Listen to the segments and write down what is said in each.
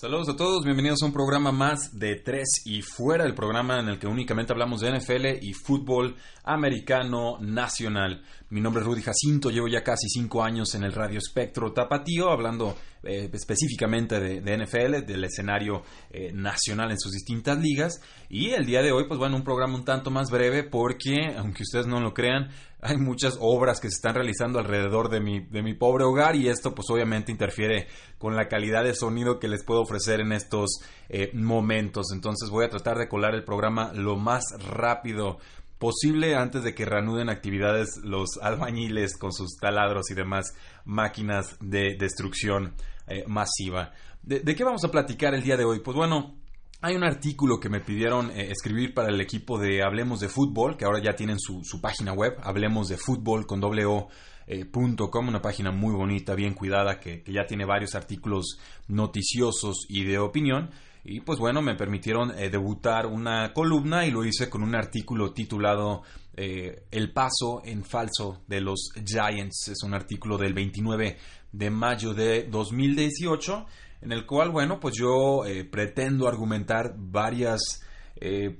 Saludos a todos, bienvenidos a un programa más de Tres y Fuera, el programa en el que únicamente hablamos de NFL y fútbol americano nacional. Mi nombre es Rudy Jacinto, llevo ya casi cinco años en el Radio Espectro Tapatío, hablando eh, específicamente de, NFL, del escenario eh, nacional en sus distintas ligas. Y el día de hoy, pues bueno, un programa un tanto más breve porque, aunque ustedes no lo crean, hay muchas obras que se están realizando alrededor de mi, de mi pobre hogar y esto pues obviamente interfiere con la calidad de sonido que les puedo ofrecer en estos eh, momentos. Entonces voy a tratar de colar el programa lo más rápido posible antes de que reanuden actividades los albañiles con sus taladros y demás máquinas de destrucción eh, masiva. ¿De, qué vamos a platicar el día de hoy? Pues bueno, hay un artículo que me pidieron eh, escribir para el equipo de Hablemos de Fútbol, que ahora ya tienen su, página web, Hablemos de Fútbol con doble o, eh, una página muy bonita, bien cuidada, que, ya tiene varios artículos noticiosos y de opinión. Y pues bueno, me permitieron eh, debutar una columna y lo hice con un artículo titulado eh, El paso en falso de los Giants. Es un artículo del 29 de mayo de 2018 en el cual, bueno, pues yo eh, pretendo argumentar varias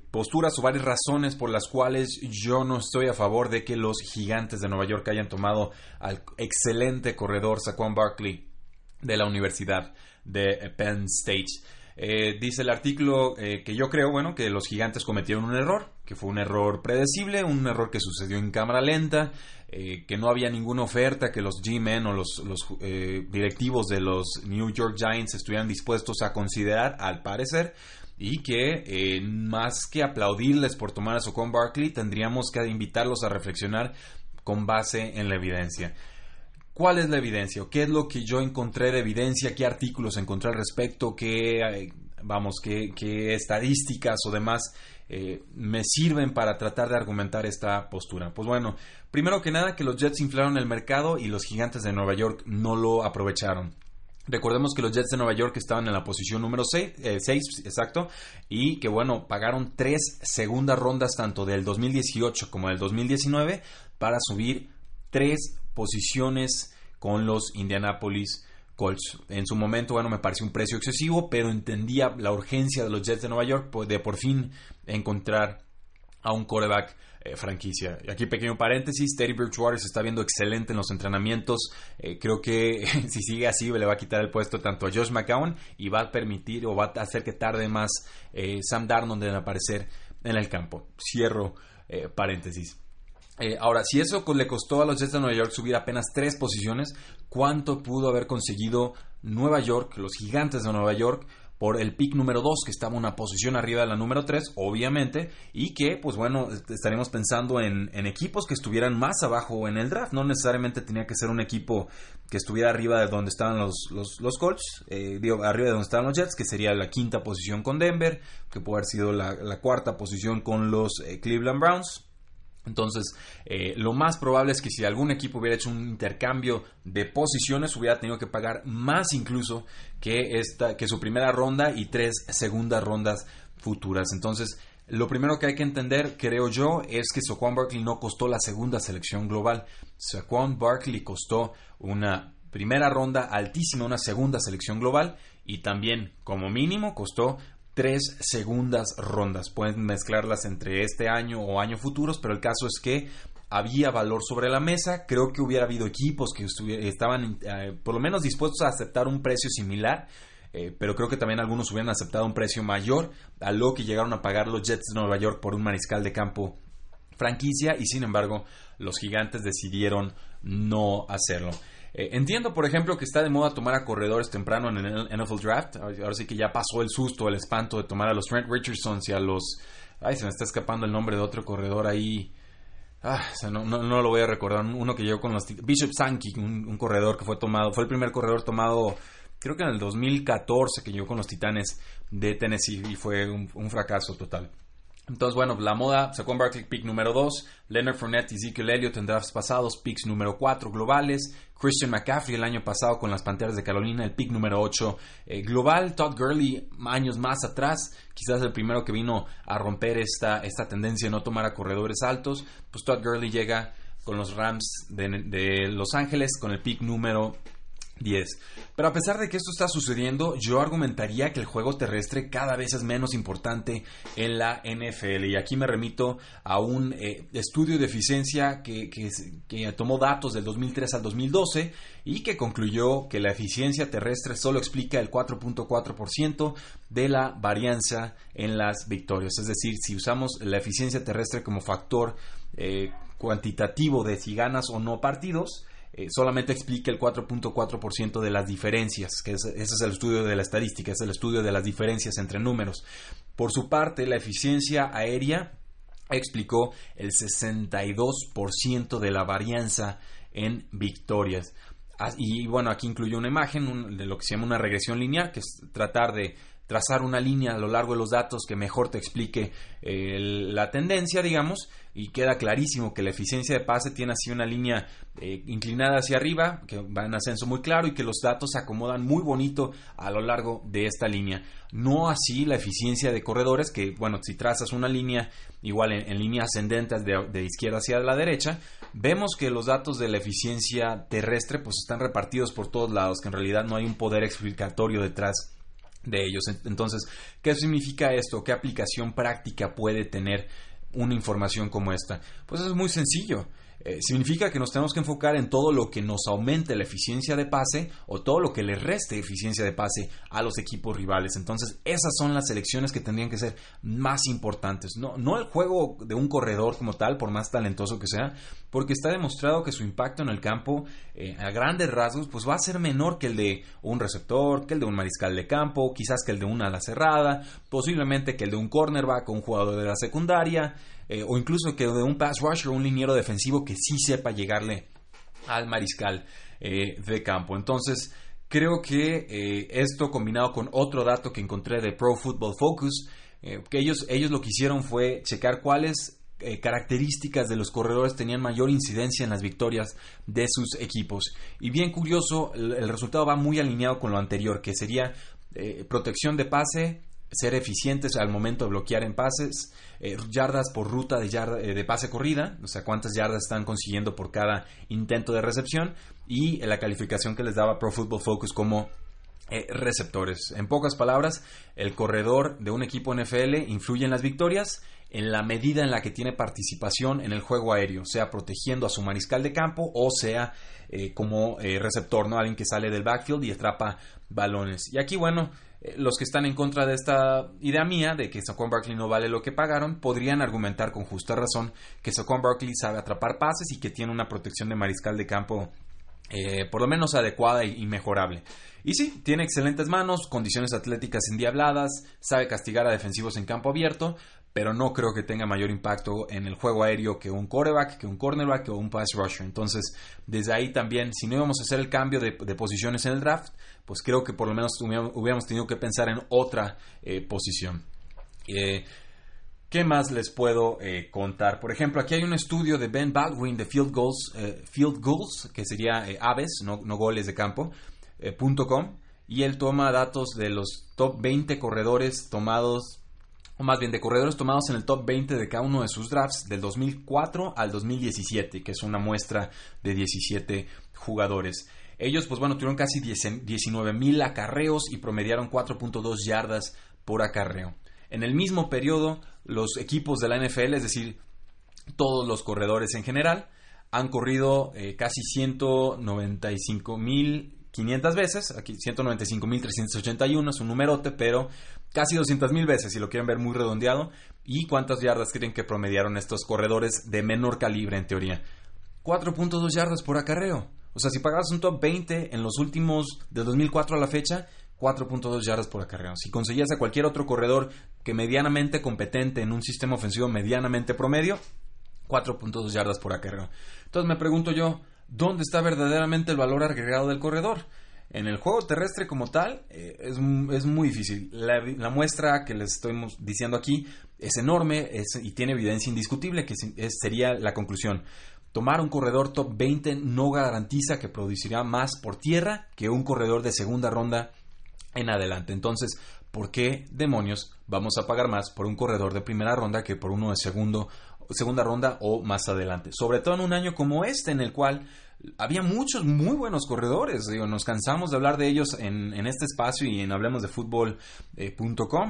posturas o varias razones por las cuales yo no estoy a favor de que los gigantes de Nueva York hayan tomado al excelente corredor Saquon Barkley de la Universidad de Penn State. Eh, dice el artículo eh, que yo creo, bueno, que los gigantes cometieron un error, que fue un error predecible, un error que sucedió en cámara lenta, eh, que no había ninguna oferta que los G-Men o los, directivos de los New York Giants estuvieran dispuestos a considerar, al parecer, y que más que aplaudirles por tomar a Socon Barkley, tendríamos que invitarlos a reflexionar con base en la evidencia. ¿Cuál es la evidencia? ¿Qué es lo que yo encontré de evidencia? ¿Qué artículos encontré al respecto? ¿Qué, eh, vamos, qué, estadísticas o demás eh, me sirven para tratar de argumentar esta postura? Pues bueno, primero que nada que los Jets inflaron el mercado y los gigantes de Nueva York no lo aprovecharon. Recordemos que los Jets de Nueva York estaban en la posición número 6, eh, exacto, y que bueno, pagaron tres segundas rondas tanto del 2018 como del 2019 para subir tres posiciones con los Indianapolis Colts. En su momento, bueno, me pareció un precio excesivo, pero entendía la urgencia de los Jets de Nueva York de por fin encontrar a un quarterback eh, franquicia. Aquí pequeño paréntesis, Terry Bridgewater se está viendo excelente en los entrenamientos. Eh, creo que si sigue así le va a quitar el puesto tanto a Josh McCown y va a permitir o va a hacer que tarde más eh, Sam Darnold en aparecer en el campo. Cierro paréntesis. Eh, ahora, si eso le costó a los Jets de Nueva York subir apenas tres posiciones, ¿cuánto pudo haber conseguido Nueva York, los gigantes de Nueva York, por el pick número 2, que estaba una posición arriba de la número 3, obviamente, y que, pues bueno, estaremos pensando en, equipos que estuvieran más abajo en el draft. No necesariamente tenía que ser un equipo que estuviera arriba de donde estaban los, los, Colts, eh, digo, arriba de donde estaban los Jets, que sería la quinta posición con Denver, que puede haber sido la, cuarta posición con los eh, Cleveland Browns entonces, eh, lo más probable es que si algún equipo hubiera hecho un intercambio de posiciones, hubiera tenido que pagar más incluso que, esta, que su primera ronda y tres segundas rondas futuras. Entonces, lo primero que hay que entender, creo yo, es que Saquon Barkley no costó la segunda selección global. Saquon Barkley costó una primera ronda altísima, una segunda selección global y también, como mínimo, costó tres segundas rondas. Pueden mezclarlas entre este año o año futuros, pero el caso es que había valor sobre la mesa. Creo que hubiera habido equipos que estaban eh, por lo menos dispuestos a aceptar un precio similar. Eh, pero creo que también algunos hubieran aceptado un precio mayor a lo que llegaron a pagar los Jets de Nueva York por un mariscal de campo franquicia y sin embargo los gigantes decidieron no hacerlo. Eh, entiendo, por ejemplo, que está de moda tomar a corredores temprano en el NFL Draft. Ahora sí que ya pasó el susto, el espanto de tomar a los Trent Richardsons y a los... Ay, se me está escapando el nombre de otro corredor ahí. Ah, no, no, lo voy a recordar. Uno que llegó con los Bishop Sankey, un, corredor que fue tomado, fue el primer corredor tomado, creo que en el 2014 que llegó con los Titanes de Tennessee y fue un fracaso total. Entonces, bueno, la moda, Saquon Barkley, pick número 2, Leonard Fournette y Ezekiel Elliott en drafts pasados, picks número 4 globales, Christian McCaffrey el año pasado con las Panteras de Carolina, el pick número 8 eh, global, Todd Gurley años más atrás, quizás el primero que vino a romper esta, esta tendencia de no tomar a corredores altos, pues Todd Gurley llega con los Rams de, de Los Ángeles con el pick número 10. Pero a pesar de que esto está sucediendo, yo argumentaría que el juego terrestre cada vez es menos importante en la NFL. Y aquí me remito a un eh, estudio de eficiencia que, que, tomó datos del 2003 al 2012 y que concluyó que la eficiencia terrestre solo explica el 4.4% de la varianza en las victorias. Es decir, si usamos la eficiencia terrestre como factor eh, cuantitativo de si ganas o no partidos, eh, solamente explica el 4.4% de las diferencias, que ese es el estudio de la estadística, es el estudio de las diferencias entre números. Por su parte, la eficiencia aérea explicó el 62% de la varianza en victorias. Ah, y bueno, aquí incluye una imagen de lo que se llama una regresión lineal, que es tratar de trazar una línea a lo largo de los datos que mejor te explique eh, la tendencia, digamos, y queda clarísimo que la eficiencia de pase tiene así una línea eh, inclinada hacia arriba, que va en ascenso muy claro y que los datos se acomodan muy bonito a lo largo de esta línea. No así la eficiencia de corredores, que bueno, si trazas una línea igual en, línea ascendente de, de, izquierda hacia la derecha, vemos que los datos de la eficiencia terrestre pues están repartidos por todos lados, que en realidad no hay un poder explicatorio detrás de ellos. Entonces, ¿qué significa esto? ¿Qué aplicación práctica puede tener una información como esta? Pues es muy sencillo. Eh, significa que nos tenemos que enfocar en todo lo que nos aumente la eficiencia de pase o todo lo que le reste eficiencia de pase a los equipos rivales. Entonces, esas son las selecciones que tendrían que ser más importantes. No, no el juego de un corredor como tal, por más talentoso que sea, porque está demostrado que su impacto en el campo, eh, a grandes rasgos, pues va a ser menor que el de un receptor, que el de un mariscal de campo, quizás que el de una ala cerrada, posiblemente que el de un cornerback o un jugador de la secundaria. Eh, o incluso que de un pass rusher, un liniero defensivo que sí sepa llegarle al mariscal eh, de campo. Entonces, creo que eh, esto combinado con otro dato que encontré de Pro Football Focus, que ellos, ellos lo que hicieron fue checar cuáles características de los corredores tenían mayor incidencia en las victorias de sus equipos. Y bien curioso, el, resultado va muy alineado con lo anterior, que sería protección de pase, ser eficientes al momento de bloquear en pases, eh, yardas por ruta de, eh, de pase corrida, o sea, cuántas yardas están consiguiendo por cada intento de recepción y la calificación que les daba Pro Football Focus como eh, receptores. En pocas palabras, el corredor de un equipo NFL influye en las victorias en la medida en la que tiene participación en el juego aéreo, sea protegiendo a su mariscal de campo o sea como receptor, ¿no? Alguien que sale del backfield y atrapa balones. Y aquí, bueno, los que están en contra de esta idea mía de que Saquon Barkley no vale lo que pagaron podrían argumentar con justa razón que Saquon Barkley sabe atrapar pases y que tiene una protección de mariscal de campo eh, por lo menos adecuada y, mejorable. Y sí, tiene excelentes manos, condiciones atléticas endiabladas, sabe castigar a defensivos en campo abierto, pero no creo que tenga mayor impacto en el juego aéreo que un quarterback, que un cornerback o un pass rusher. Entonces, desde ahí también, si no íbamos a hacer el cambio de posiciones en el draft, pues creo que por lo menos hubiéramos tenido que pensar en otra eh, posición. Eh, ¿Qué más les puedo eh, contar? Por ejemplo, aquí hay un estudio de Ben Baldwin de Field Goals, Field Goals que sería aves, no, goles de campo, .com, y él toma datos de los top 20 corredores tomados, o más bien de corredores tomados en el top 20 de cada uno de sus drafts del 2004 al 2017, que es una muestra de 17 jugadores. Ellos, pues bueno, tuvieron casi 19 mil acarreos y promediaron 4.2 yardas por acarreo. En el mismo periodo, los equipos de la NFL, es decir, todos los corredores en general, han corrido eh, casi 195 mil 500 veces, aquí 195.381 es un numerote, pero casi 200.000 veces, si lo quieren ver muy redondeado. ¿Y cuántas yardas creen que promediaron estos corredores de menor calibre en teoría? 4.2 yardas por acarreo. O sea, si pagabas un top 20 en los últimos, de 2004 a la fecha, 4.2 yardas por acarreo. Si conseguías a cualquier otro corredor que medianamente competente en un sistema ofensivo medianamente promedio, 4.2 yardas por acarreo. Entonces me pregunto yo, ¿dónde está verdaderamente el valor agregado del corredor? En el juego terrestre como tal eh, es, muy difícil. La, muestra que les estoy diciendo aquí es enorme y tiene evidencia indiscutible que sería la conclusión. Tomar un corredor top 20 no garantiza que producirá más por tierra que un corredor de segunda ronda en adelante. Entonces, ¿por qué demonios vamos a pagar más por un corredor de primera ronda que por uno de segundo, segunda ronda o más adelante? Sobre todo en un año como este en el cual había muchos muy buenos corredores. Digo, nos cansamos de hablar de ellos en, este espacio y en hablemos de fútbol.com.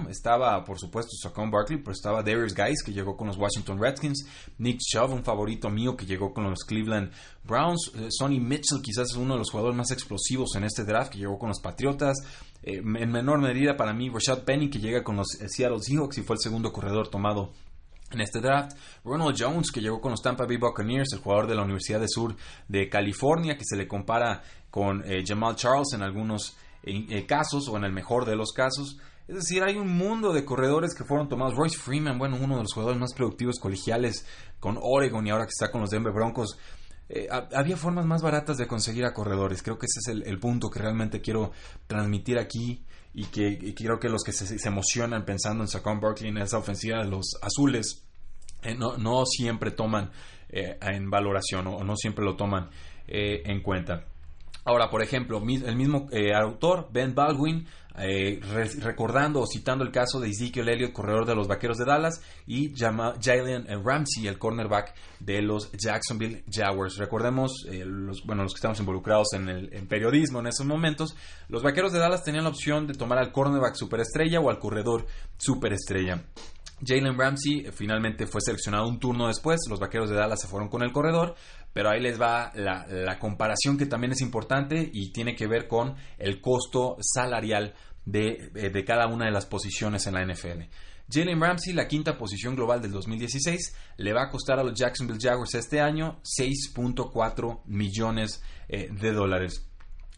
Eh, estaba, por supuesto, Saquon Barkley, pero estaba Darius Guys, que llegó con los Washington Redskins. Nick Chubb, un favorito mío, que llegó con los Cleveland Browns. Eh, Sonny Mitchell, quizás es uno de los jugadores más explosivos en este draft, que llegó con los Patriotas. Eh, en menor medida, para mí, Rashad Penny, que llega con los Seattle Seahawks y fue el segundo corredor tomado en este draft. Ronald Jones, que llegó con los Tampa Bay Buccaneers, el jugador de la Universidad de Sur de California, que se le compara con eh, Jamal Charles en algunos eh, casos o en el mejor de los casos. Es decir, hay un mundo de corredores que fueron tomados. Royce Freeman, bueno, uno de los jugadores más productivos colegiales con Oregon y ahora que está con los Denver Broncos. Eh, había formas más baratas de conseguir a corredores. Creo que ese es el, punto que realmente quiero transmitir aquí y que, creo que los que se, emocionan pensando en Saquon Barkley en esa ofensiva los azules eh, no, siempre toman eh, en valoración o no siempre lo toman eh, en cuenta. Ahora, por ejemplo, el mismo autor, Ben Baldwin, recordando o citando el caso de Ezekiel Elliott, corredor de los Vaqueros de Dallas, y Jalen Ramsey, el cornerback de los Jacksonville Jaguars. Recordemos, los, bueno, los que estamos involucrados en el periodismo en esos momentos, los Vaqueros de Dallas tenían la opción de tomar al cornerback superestrella o al corredor superestrella. Jalen Ramsey eh, finalmente fue seleccionado un turno después. Los vaqueros de Dallas se fueron con el corredor. Pero ahí les va la, comparación que también es importante y tiene que ver con el costo salarial de, eh, de cada una de las posiciones en la NFL. Jalen Ramsey, la quinta posición global del 2016, le va a costar a los Jacksonville Jaguars este año 6.4 millones eh, de dólares.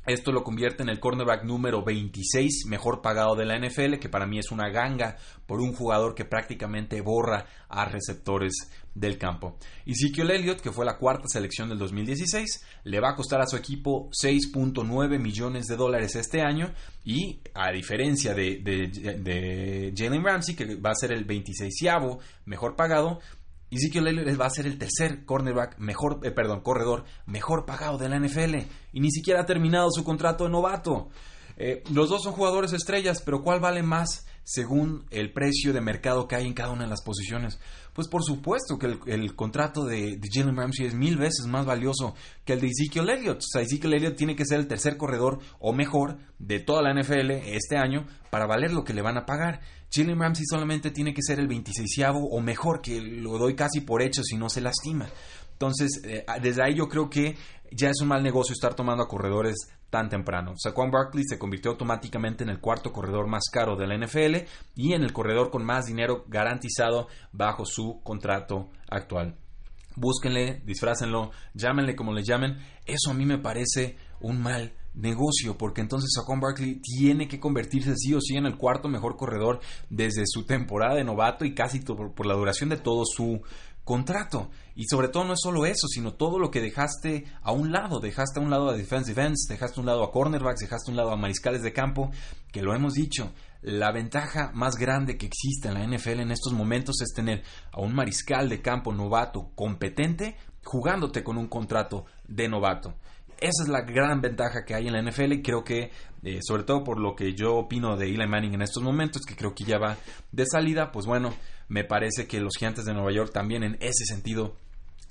Esto lo convierte en el cornerback número 26 mejor pagado de la NFL, que para mí es una ganga por un jugador que prácticamente borra a receptores del campo. Ezekiel Elliott, que fue la cuarta selección del 2016, le va a costar a su equipo 6.9 millones de dólares este año y a diferencia de, de Jalen Ramsey, que va a ser el 26 mejor pagado, Ezekiel Elliott va a ser el tercer cornerback mejor, eh, perdón, corredor mejor pagado de la NFL y ni siquiera ha terminado su contrato de novato. Eh, los dos son jugadores estrellas, pero ¿cuál vale más según el precio de mercado que hay en cada una de las posiciones? Pues por supuesto que el, contrato de, de, Jalen Ramsey es mil veces más valioso que el de Ezekiel Elliott. O sea, Ezekiel Elliott tiene que ser el tercer corredor o mejor de toda la NFL este año para valer lo que le van a pagar. Jalen Ramsey solamente tiene que ser el 26 o mejor, que lo doy casi por hecho si no se lastima. Entonces, eh, desde ahí yo creo que ya es un mal negocio estar tomando a corredores tan temprano. Saquon Barkley se convirtió automáticamente en el cuarto corredor más caro de la NFL y en el corredor con más dinero garantizado bajo su contrato actual. Búsquenle, disfrácenlo, llámenle como le llamen. Eso a mí me parece un mal negocio, porque entonces Saquon Barkley tiene que convertirse sí o sí en el cuarto mejor corredor desde su temporada de novato y casi por, la duración de todo su contrato. Y sobre todo no es solo eso, sino todo lo que dejaste a un lado. Dejaste a un lado a defensive ends, dejaste a un lado a cornerbacks, dejaste a un lado a mariscales de campo, que lo hemos dicho. La ventaja más grande que existe en la NFL en estos momentos es tener a un mariscal de campo novato competente jugándote con un contrato de novato. Esa es la gran ventaja que hay en la NFL y creo que, eh, sobre todo por lo que yo opino de Eli Manning en estos momentos, que creo que ya va de salida, pues bueno, me parece que los gigantes de Nueva York también en ese sentido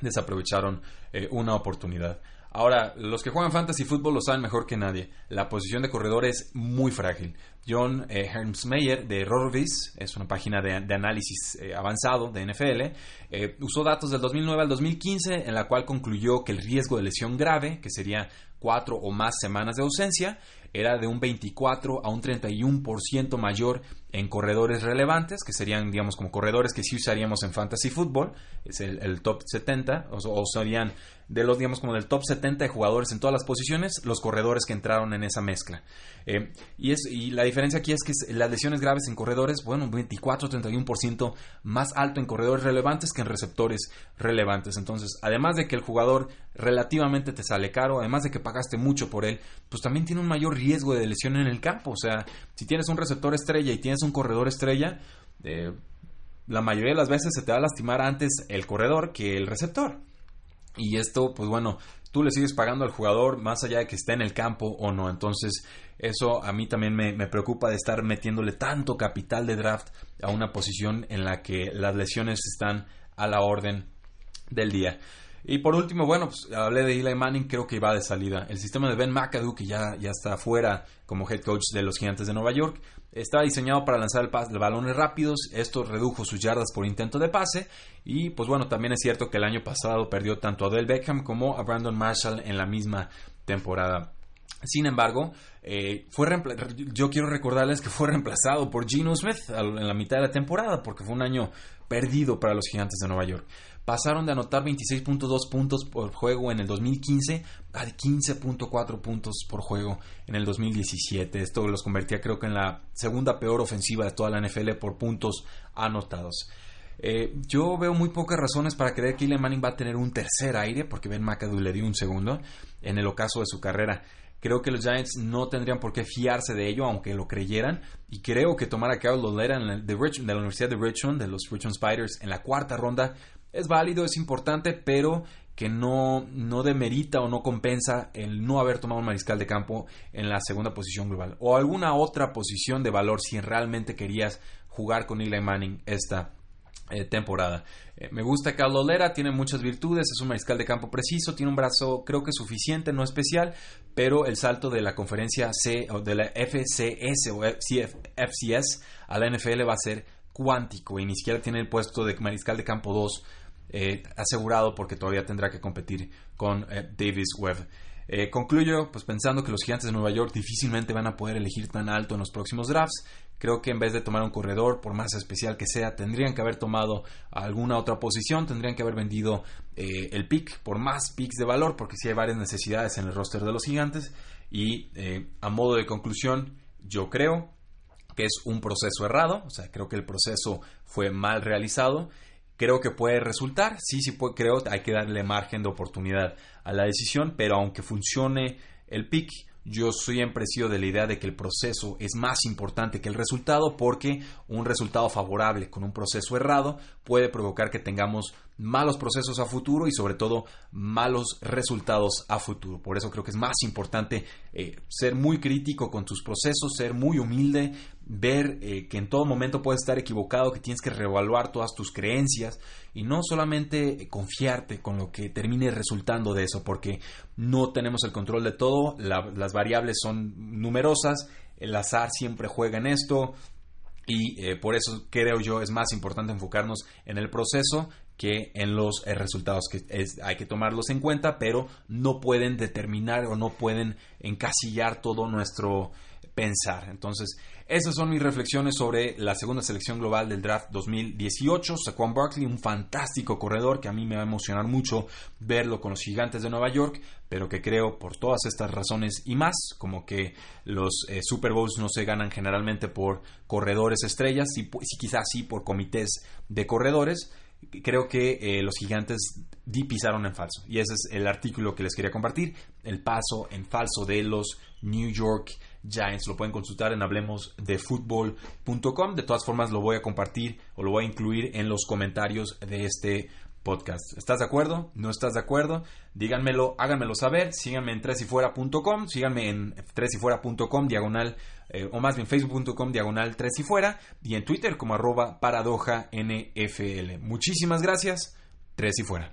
desaprovecharon eh, una oportunidad. Ahora, los que juegan fantasy fútbol lo saben mejor que nadie. La posición de corredor es muy frágil. John eh, Hermsmeyer de Rorvis, es una página de, análisis eh, avanzado de NFL, eh, usó datos del 2009 al 2015 en la cual concluyó que el riesgo de lesión grave, que sería cuatro o más semanas de ausencia, era de un 24 a un 31% mayor en corredores relevantes, que serían, digamos, como corredores que sí usaríamos en fantasy fútbol, es el, top 70, o, serían de los, digamos, como del top 70 de jugadores en todas las posiciones, los corredores que entraron en esa mezcla. Eh, y, es, y la diferencia aquí es que las lesiones graves en corredores, bueno, 24-31% más alto en corredores relevantes que en receptores relevantes. Entonces, además de que el jugador relativamente te sale caro, además de que pagaste mucho por él, pues también tiene un mayor riesgo de lesión en el campo. O sea, si tienes un receptor estrella y tienes un corredor estrella, eh, la mayoría de las veces se te va a lastimar antes el corredor que el receptor. Y esto, pues bueno, tú le sigues pagando al jugador más allá de que esté en el campo o no. Entonces, eso a mí también me, me, preocupa de estar metiéndole tanto capital de draft a una posición en la que las lesiones están a la orden del día. Y por último, bueno, pues hablé de Eli Manning, creo que va de salida. El sistema de Ben McAdoo, que ya, ya está fuera como head coach de los Gigantes de Nueva York, está diseñado para lanzar el de balones rápidos. Esto redujo sus yardas por intento de pase. Y pues bueno, también es cierto que el año pasado perdió tanto a Del Beckham como a Brandon Marshall en la misma temporada. Sin embargo, eh, fue yo quiero recordarles que fue reemplazado por Geno Smith en la mitad de la temporada, porque fue un año perdido para los Gigantes de Nueva York pasaron de anotar 26.2 puntos por juego en el 2015 a 15.4 puntos por juego en el 2017. Esto los convertía creo que en la segunda peor ofensiva de toda la NFL por puntos anotados. Eh, yo veo muy pocas razones para creer que Eli Manning va a tener un tercer aire, porque Ben McAdoo le dio un segundo en el ocaso de su carrera. Creo que los Giants no tendrían por qué fiarse de ello, aunque lo creyeran. Y creo que tomar a Carl Lolera de, de la Universidad de Richmond, de los Richmond Spiders, en la cuarta ronda, es válido, es importante, pero que no, no demerita o no compensa el no haber tomado un mariscal de campo en la segunda posición global o alguna otra posición de valor si realmente querías jugar con Eli Manning esta eh, temporada. Eh, me gusta Carlos Lera, tiene muchas virtudes, es un mariscal de campo preciso, tiene un brazo creo que suficiente, no especial, pero el salto de la conferencia C o de la FCS o FCS a la NFL va a ser cuántico y ni siquiera tiene el puesto de mariscal de campo 2 eh, asegurado porque todavía tendrá que competir con eh, Davis Webb. Eh, concluyo pues pensando que los gigantes de Nueva York difícilmente van a poder elegir tan alto en los próximos drafts. Creo que en vez de tomar un corredor, por más especial que sea, tendrían que haber tomado alguna otra posición, tendrían que haber vendido el pick por más picks de valor, porque si hay varias necesidades en el roster de los gigantes. Y a modo de conclusión, yo creo que es un proceso errado, o sea, creo que el proceso fue mal realizado creo que puede resultar. Sí, sí, puede, creo hay que darle margen de oportunidad a la decisión, pero aunque funcione el pick, yo siempre he sido de la idea de que el proceso es más importante que el resultado porque un resultado favorable con un proceso errado puede provocar que tengamos malos procesos a futuro y sobre todo malos resultados a futuro. Por eso creo que es más importante eh, ser muy crítico con tus procesos, ser muy humilde, ver eh, que en todo momento puedes estar equivocado, que tienes que reevaluar todas tus creencias y no solamente confiarte con lo que termine resultando de eso, porque no tenemos el control de todo, las variables son numerosas, el azar siempre juega en esto, y eh, por eso creo yo es más importante enfocarnos en el proceso que en los eh, resultados que hay que tomarlos en cuenta, pero no pueden determinar o no pueden encasillar todo nuestro pensar. Entonces, esas son mis reflexiones sobre la segunda selección global del draft 2018. Saquon Barkley, un fantástico corredor que a mí me va a emocionar mucho verlo con los gigantes de Nueva York, pero que creo por todas estas razones y más, como que los eh, Super Bowls no se ganan generalmente por corredores estrellas, y, quizás sí por comités de corredores creo que eh, los gigantes di pisaron en falso. Y ese es el artículo que les quería compartir, el paso en falso de los New York Giants. Lo pueden consultar en hablemosdefutbol.com. De todas formas, lo voy a compartir o lo voy a incluir en los comentarios de este podcast. ¿Estás de acuerdo? ¿No estás de acuerdo? Díganmelo, háganmelo saber. Síganme en tresyfuera.com, síganme en tresyfuera.com diagonal eh, o más bien facebook.com diagonal tres y fuera y en Twitter como arroba paradoja NFL. Muchísimas gracias. Tres y fuera.